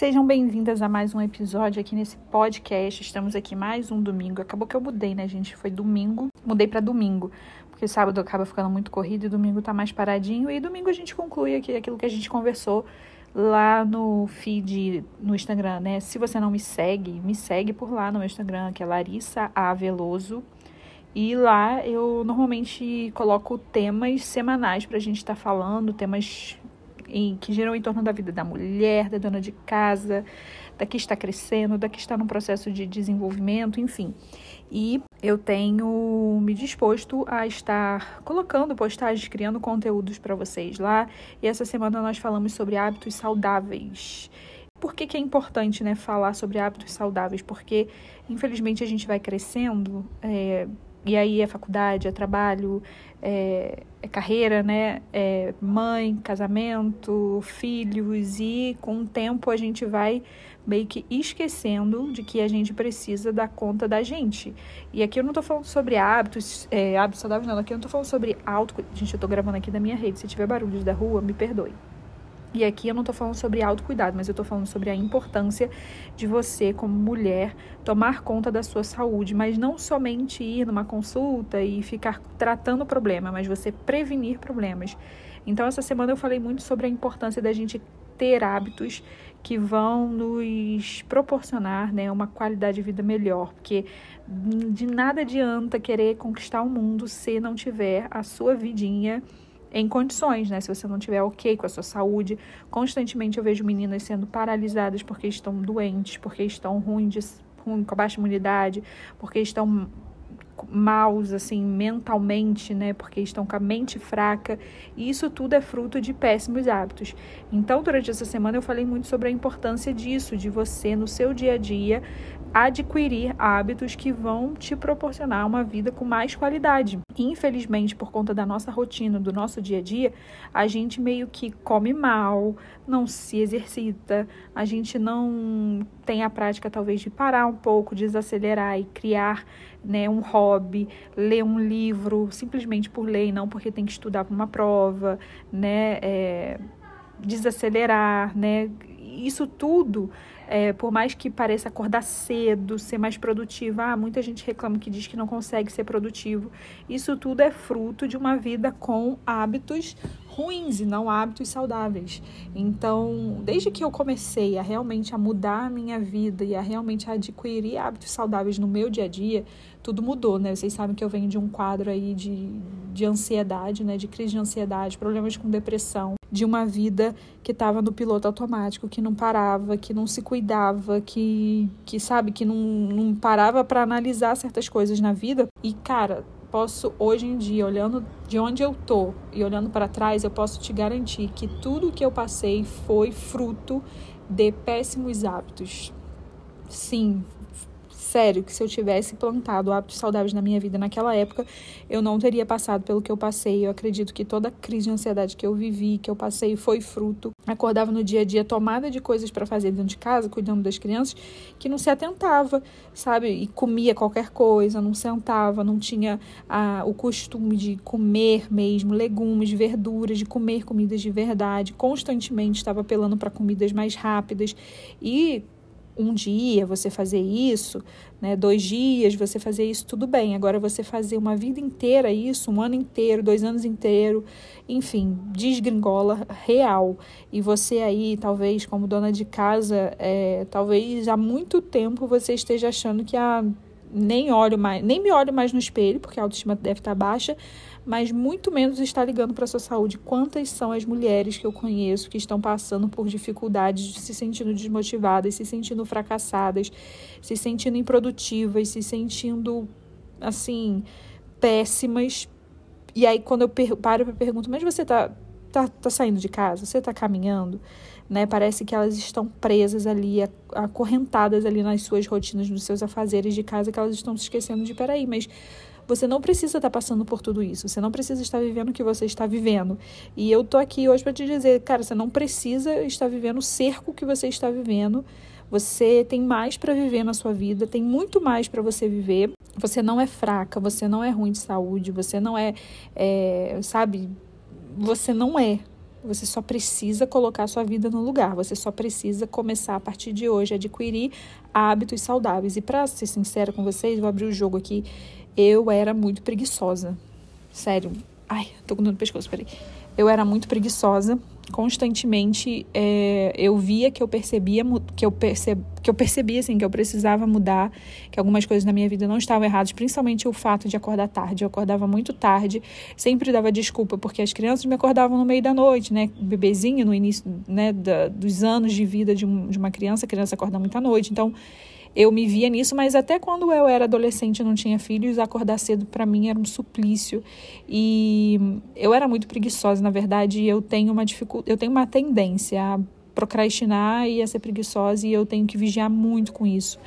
Sejam bem-vindas a mais um episódio aqui nesse podcast. Estamos aqui mais um domingo. Acabou que eu mudei, né, gente? Foi domingo, mudei para domingo, porque sábado acaba ficando muito corrido e domingo tá mais paradinho. E domingo a gente conclui aqui aquilo que a gente conversou lá no feed no Instagram, né? Se você não me segue, me segue por lá no meu Instagram, que é Larissa A. Veloso. E lá eu normalmente coloco temas semanais para a gente estar tá falando, temas em, que giram em torno da vida da mulher, da dona de casa, da que está crescendo, da que está no processo de desenvolvimento, enfim. E eu tenho me disposto a estar colocando postagens, criando conteúdos para vocês lá. E essa semana nós falamos sobre hábitos saudáveis. Por que, que é importante né, falar sobre hábitos saudáveis? Porque, infelizmente, a gente vai crescendo. É, e aí é faculdade, é trabalho, é, é, carreira, né? É mãe, casamento, filhos, e com o tempo a gente vai meio que esquecendo de que a gente precisa dar conta da gente. E aqui eu não tô falando sobre hábitos, é, hábitos saudáveis, não. Aqui eu não tô falando sobre auto. Gente, eu tô gravando aqui da minha rede. Se tiver barulhos da rua, me perdoe. E aqui eu não estou falando sobre autocuidado, mas eu estou falando sobre a importância de você, como mulher, tomar conta da sua saúde, mas não somente ir numa consulta e ficar tratando o problema, mas você prevenir problemas. Então, essa semana eu falei muito sobre a importância da gente ter hábitos que vão nos proporcionar né, uma qualidade de vida melhor, porque de nada adianta querer conquistar o mundo se não tiver a sua vidinha em condições, né? Se você não tiver ok com a sua saúde, constantemente eu vejo meninas sendo paralisadas porque estão doentes, porque estão ruins, de, ruim, com baixa imunidade, porque estão maus assim mentalmente, né, porque estão com a mente fraca, e isso tudo é fruto de péssimos hábitos. Então, durante essa semana eu falei muito sobre a importância disso, de você no seu dia a dia adquirir hábitos que vão te proporcionar uma vida com mais qualidade. Infelizmente, por conta da nossa rotina, do nosso dia a dia, a gente meio que come mal, não se exercita, a gente não tem a prática talvez de parar um pouco, desacelerar e criar né, um hobby, ler um livro simplesmente por ler, não porque tem que estudar para uma prova, né, é, desacelerar, né, isso tudo é, por mais que pareça acordar cedo, ser mais produtiva, ah, muita gente reclama que diz que não consegue ser produtivo. Isso tudo é fruto de uma vida com hábitos ruins e não hábitos saudáveis. Então, desde que eu comecei a realmente a mudar a minha vida e a realmente adquirir hábitos saudáveis no meu dia a dia, tudo mudou, né? Vocês sabem que eu venho de um quadro aí de, de ansiedade, né? De crise de ansiedade, problemas com depressão, de uma vida que estava no piloto automático, que não parava, que não se cuidava, que, que sabe, que não, não parava para analisar certas coisas na vida. E, cara, posso hoje em dia, olhando de onde eu tô e olhando para trás, eu posso te garantir que tudo que eu passei foi fruto de péssimos hábitos. Sim, sério que se eu tivesse plantado hábitos saudáveis na minha vida naquela época, eu não teria passado pelo que eu passei. Eu acredito que toda a crise de ansiedade que eu vivi, que eu passei, foi fruto. Acordava no dia a dia tomada de coisas para fazer dentro de casa, cuidando das crianças, que não se atentava, sabe? E comia qualquer coisa, não sentava, não tinha ah, o costume de comer mesmo legumes, verduras, de comer comidas de verdade. Constantemente estava apelando para comidas mais rápidas e um dia você fazer isso, né, dois dias você fazer isso, tudo bem. Agora você fazer uma vida inteira isso, um ano inteiro, dois anos inteiro, enfim, desgringola real. E você aí, talvez como dona de casa, é, talvez há muito tempo você esteja achando que a nem olho mais, nem me olho mais no espelho, porque a autoestima deve estar baixa, mas muito menos está ligando para a sua saúde. Quantas são as mulheres que eu conheço que estão passando por dificuldades, se sentindo desmotivadas, se sentindo fracassadas, se sentindo improdutivas, se sentindo assim péssimas. E aí quando eu paro para pergunto, mas você tá, tá, tá saindo de casa? Você tá caminhando? Né? Parece que elas estão presas ali, acorrentadas ali nas suas rotinas, nos seus afazeres de casa, que elas estão se esquecendo de, peraí, mas você não precisa estar passando por tudo isso. Você não precisa estar vivendo o que você está vivendo. E eu tô aqui hoje para te dizer, cara, você não precisa estar vivendo o cerco que você está vivendo. Você tem mais para viver na sua vida, tem muito mais para você viver. Você não é fraca, você não é ruim de saúde, você não é, é, sabe, você não é. Você só precisa colocar sua vida no lugar. Você só precisa começar a partir de hoje a adquirir hábitos saudáveis. E para ser sincera com vocês, vou abrir o jogo aqui. Eu era muito preguiçosa. Sério. Ai, tô com dor no pescoço, peraí. Eu era muito preguiçosa constantemente é, eu via que eu percebia que eu perceb, que eu percebia assim que eu precisava mudar que algumas coisas na minha vida não estavam erradas principalmente o fato de acordar tarde. Eu acordava muito tarde sempre dava desculpa porque as crianças me acordavam no meio da noite né? Bebezinho no início né da, dos anos de vida de, um, de uma criança a criança acorda muito à noite. Então eu me via nisso, mas até quando eu era adolescente e não tinha filhos, acordar cedo para mim era um suplício. E eu era muito preguiçosa, na verdade, eu tenho uma dificuldade, eu tenho uma tendência a procrastinar e a ser preguiçosa e eu tenho que vigiar muito com isso.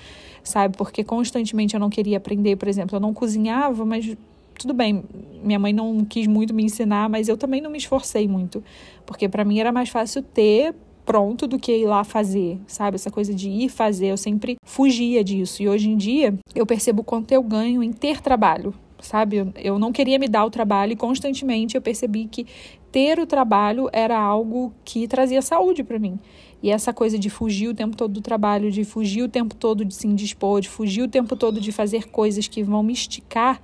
Sabe? Porque constantemente eu não queria aprender, por exemplo, eu não cozinhava, mas tudo bem, minha mãe não quis muito me ensinar, mas eu também não me esforcei muito, porque para mim era mais fácil ter pronto do que ir lá fazer, sabe? Essa coisa de ir fazer, eu sempre fugia disso. E hoje em dia eu percebo quanto eu ganho em ter trabalho, sabe? Eu não queria me dar o trabalho e constantemente eu percebi que ter o trabalho era algo que trazia saúde para mim. E essa coisa de fugir o tempo todo do trabalho, de fugir o tempo todo de se indispor, de fugir o tempo todo de fazer coisas que vão me esticar,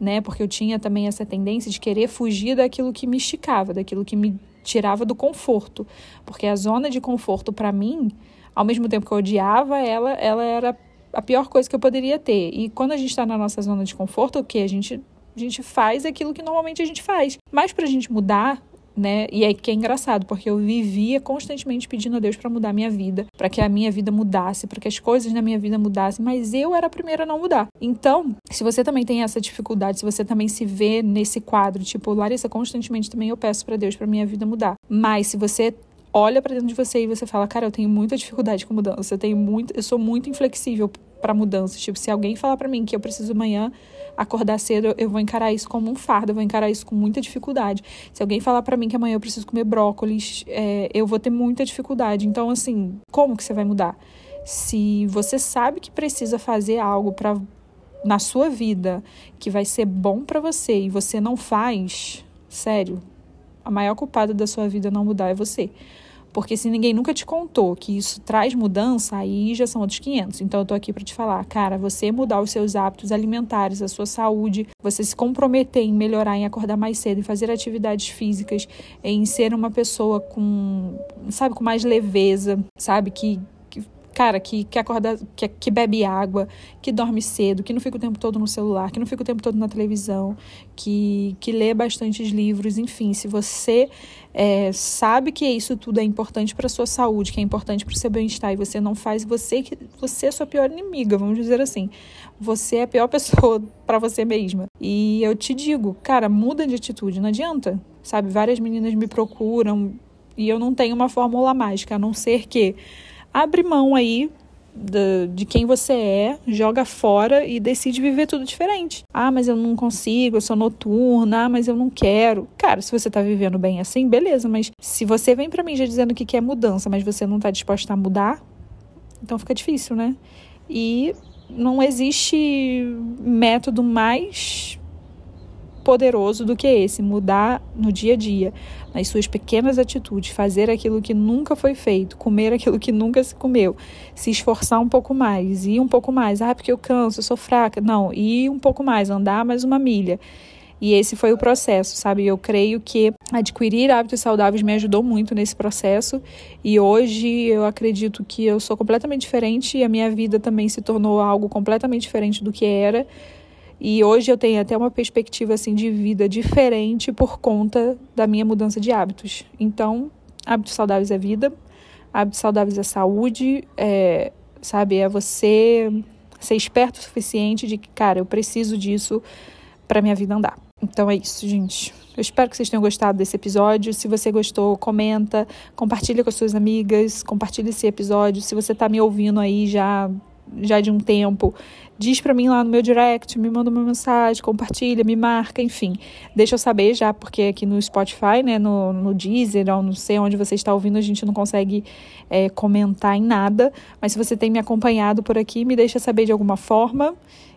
né? Porque eu tinha também essa tendência de querer fugir daquilo que me esticava, daquilo que me tirava do conforto, porque a zona de conforto para mim, ao mesmo tempo que eu odiava ela, ela era a pior coisa que eu poderia ter. E quando a gente está na nossa zona de conforto, o que a gente a gente faz aquilo que normalmente a gente faz. Mas para a gente mudar, né? E é que é engraçado, porque eu vivia constantemente pedindo a Deus para mudar a minha vida, para que a minha vida mudasse, para que as coisas na minha vida mudassem, mas eu era a primeira a não mudar. Então, se você também tem essa dificuldade, se você também se vê nesse quadro, tipo, Larissa, constantemente também eu peço para Deus para minha vida mudar. Mas se você olha para dentro de você e você fala, cara, eu tenho muita dificuldade com mudança, eu tenho muito, eu sou muito inflexível para mudanças. Tipo, se alguém falar para mim que eu preciso amanhã acordar cedo, eu vou encarar isso como um fardo, eu vou encarar isso com muita dificuldade. Se alguém falar para mim que amanhã eu preciso comer brócolis, é, eu vou ter muita dificuldade. Então, assim, como que você vai mudar? Se você sabe que precisa fazer algo para na sua vida que vai ser bom para você e você não faz, sério, a maior culpada da sua vida não mudar é você. Porque se ninguém nunca te contou que isso traz mudança, aí já são outros 500. Então eu tô aqui para te falar, cara, você mudar os seus hábitos alimentares, a sua saúde, você se comprometer em melhorar, em acordar mais cedo, em fazer atividades físicas, em ser uma pessoa com, sabe, com mais leveza, sabe, que cara, que, que acorda, que, que bebe água, que dorme cedo, que não fica o tempo todo no celular, que não fica o tempo todo na televisão, que, que lê bastantes livros, enfim, se você é, sabe que isso tudo é importante para sua saúde, que é importante para o seu bem-estar e você não faz, você que você é sua pior inimiga, vamos dizer assim. Você é a pior pessoa para você mesma. E eu te digo, cara, muda de atitude, não adianta. Sabe, várias meninas me procuram e eu não tenho uma fórmula mágica, a não ser que abre mão aí de, de, quem você é, joga fora e decide viver tudo diferente. Ah, mas eu não consigo, eu sou noturna, ah, mas eu não quero. Cara, se você tá vivendo bem assim, beleza, mas se você vem para mim já dizendo que quer mudança, mas você não tá disposta a mudar, então fica difícil, né? E não existe método mais poderoso do que esse, mudar no dia a dia, nas suas pequenas atitudes, fazer aquilo que nunca foi feito, comer aquilo que nunca se comeu, se esforçar um pouco mais, ir um pouco mais, ah, porque eu canso, eu sou fraca, não, ir um pouco mais, andar mais uma milha. E esse foi o processo, sabe? Eu creio que adquirir hábitos saudáveis me ajudou muito nesse processo. E hoje eu acredito que eu sou completamente diferente e a minha vida também se tornou algo completamente diferente do que era. E hoje eu tenho até uma perspectiva assim de vida diferente por conta da minha mudança de hábitos. Então, hábitos saudáveis é vida, hábitos saudáveis é saúde, é, sabe, é você ser esperto o suficiente de que, cara, eu preciso disso para minha vida andar. Então é isso, gente. Eu espero que vocês tenham gostado desse episódio. Se você gostou, comenta, compartilha com as suas amigas, compartilha esse episódio. Se você está me ouvindo aí já já de um tempo, diz para mim lá no meu direct, me manda uma mensagem, compartilha, me marca, enfim. Deixa eu saber já, porque aqui no Spotify, né, no, no Deezer, ou não sei onde você está ouvindo, a gente não consegue é, comentar em nada. Mas se você tem me acompanhado por aqui, me deixa saber de alguma forma.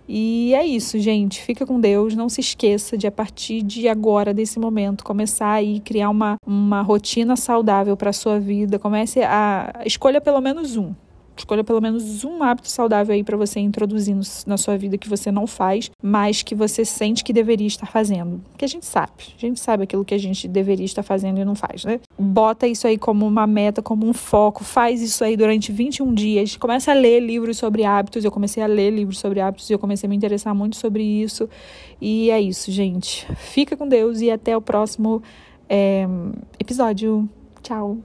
E é isso, gente. Fica com Deus. Não se esqueça de, a partir de agora, desse momento, começar aí criar uma, uma rotina saudável para sua vida. Comece a. Escolha pelo menos um. Escolha pelo menos um hábito saudável aí para você introduzir na sua vida que você não faz, mas que você sente que deveria estar fazendo. Porque a gente sabe, a gente sabe aquilo que a gente deveria estar fazendo e não faz, né? Bota isso aí como uma meta, como um foco, faz isso aí durante 21 dias. Começa a ler livros sobre hábitos. Eu comecei a ler livros sobre hábitos e eu comecei a me interessar muito sobre isso. E é isso, gente. Fica com Deus e até o próximo é, episódio. Tchau.